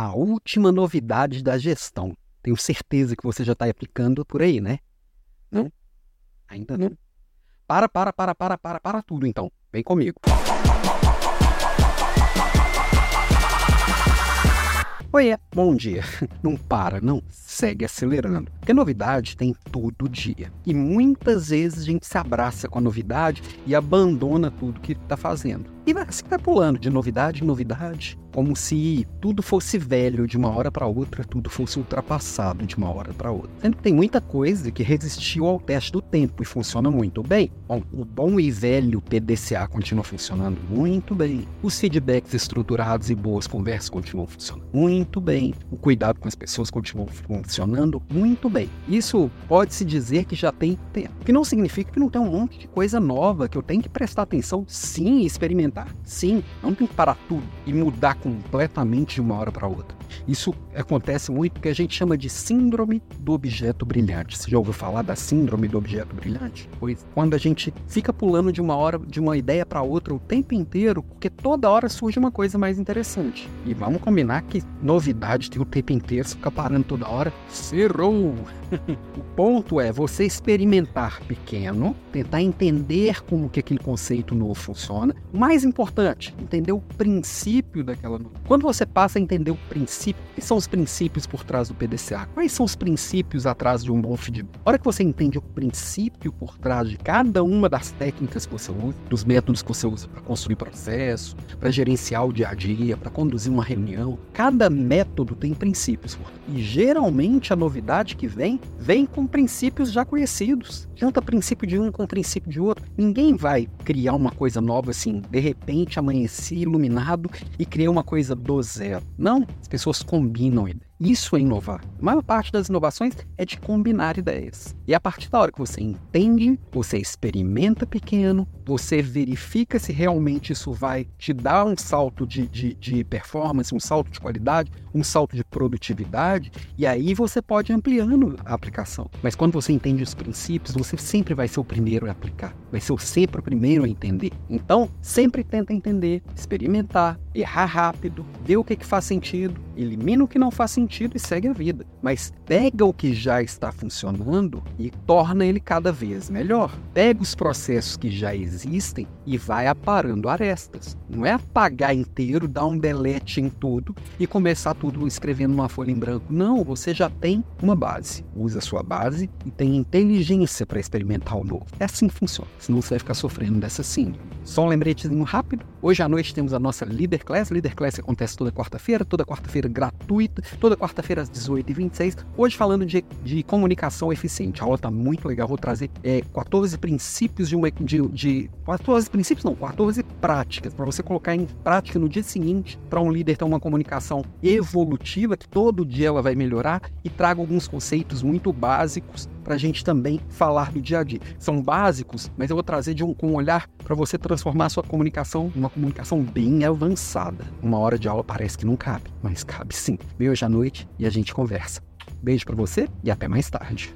a última novidade da gestão. Tenho certeza que você já está aplicando por aí, né? Não? Ainda não. Para, para, para, para, para, para tudo então. Vem comigo. Oi, é. bom dia. Não para, não. Segue acelerando. Porque novidade tem todo dia. E muitas vezes a gente se abraça com a novidade e abandona tudo que está fazendo. E vai, assim vai pulando de novidade em novidade, como se tudo fosse velho de uma hora para outra, tudo fosse ultrapassado de uma hora para outra. Sendo que tem muita coisa que resistiu ao teste do tempo e funciona muito bem. Bom, o bom e velho PDCA continua funcionando muito bem. Os feedbacks estruturados e boas conversas continuam funcionando muito bem. O cuidado com as pessoas continua funcionando muito bem. Isso pode-se dizer que já tem tempo. Que não significa que não tem um monte de coisa nova que eu tenho que prestar atenção sim experimentar Sim, não tem que parar tudo e mudar completamente de uma hora para outra. Isso acontece muito que a gente chama de síndrome do objeto brilhante. Você já ouviu falar da síndrome do objeto brilhante? Pois quando a gente fica pulando de uma hora, de uma ideia para outra o tempo inteiro, porque toda hora surge uma coisa mais interessante. E vamos combinar que novidade tem o tempo inteiro, você fica parando toda hora, cerrou. o ponto é você experimentar pequeno, tentar entender como que aquele conceito novo funciona. Mais importante, entender o princípio daquela. Quando você passa a entender o princípio, quais são os princípios por trás do PDCA? Quais são os princípios atrás de um bom feedback? A hora que você entende o princípio por trás de cada uma das técnicas que você usa, dos métodos que você usa para construir processo, para gerenciar o dia a dia, para conduzir uma reunião, cada método tem princípios. E geralmente a novidade que vem, vem com princípios já conhecidos. Junta princípio de um com princípio de outro. Ninguém vai criar uma coisa nova assim, de repente amanheci iluminado e criei uma coisa do zero. Não, as pessoas combinam ideias. Isso é inovar. A maior parte das inovações é de combinar ideias. E a partir da hora que você entende, você experimenta pequeno, você verifica se realmente isso vai te dar um salto de, de, de performance, um salto de qualidade, um salto de produtividade, e aí você pode ampliando a aplicação. Mas quando você entende os princípios, você sempre vai ser o primeiro a aplicar, vai ser sempre o primeiro a entender. Então, sempre tenta entender, experimentar, errar rápido, ver o que, que faz sentido, elimina o que não faz sentido e segue a vida. Mas pega o que já está funcionando e torna ele cada vez melhor. Pega os processos que já existem e vai aparando arestas. Não é apagar inteiro, dar um delete em tudo e começar tudo escrevendo numa folha em branco. Não, você já tem uma base. Usa a sua base e tem inteligência para experimentar o novo. É assim que funciona. Senão você vai ficar sofrendo dessa síndrome. Só um lembretezinho rápido. Hoje à noite temos a nossa Leader Class. Leader Class acontece toda quarta-feira, toda quarta-feira gratuita, toda quarta-feira às 18h26. Hoje falando de, de comunicação eficiente. A aula está muito legal. Vou trazer é, 14 princípios de uma. De, de, 14 princípios, não, 14 práticas para você colocar em prática no dia seguinte para um líder ter uma comunicação evolutiva, que todo dia ela vai melhorar e traga alguns conceitos muito básicos para a gente também falar do dia a dia. São básicos, mas eu vou trazer de um, com um olhar para você transformar a sua comunicação numa comunicação bem avançada. Uma hora de aula parece que não cabe, mas cabe sim. Vem hoje à noite e a gente conversa. Beijo para você e até mais tarde.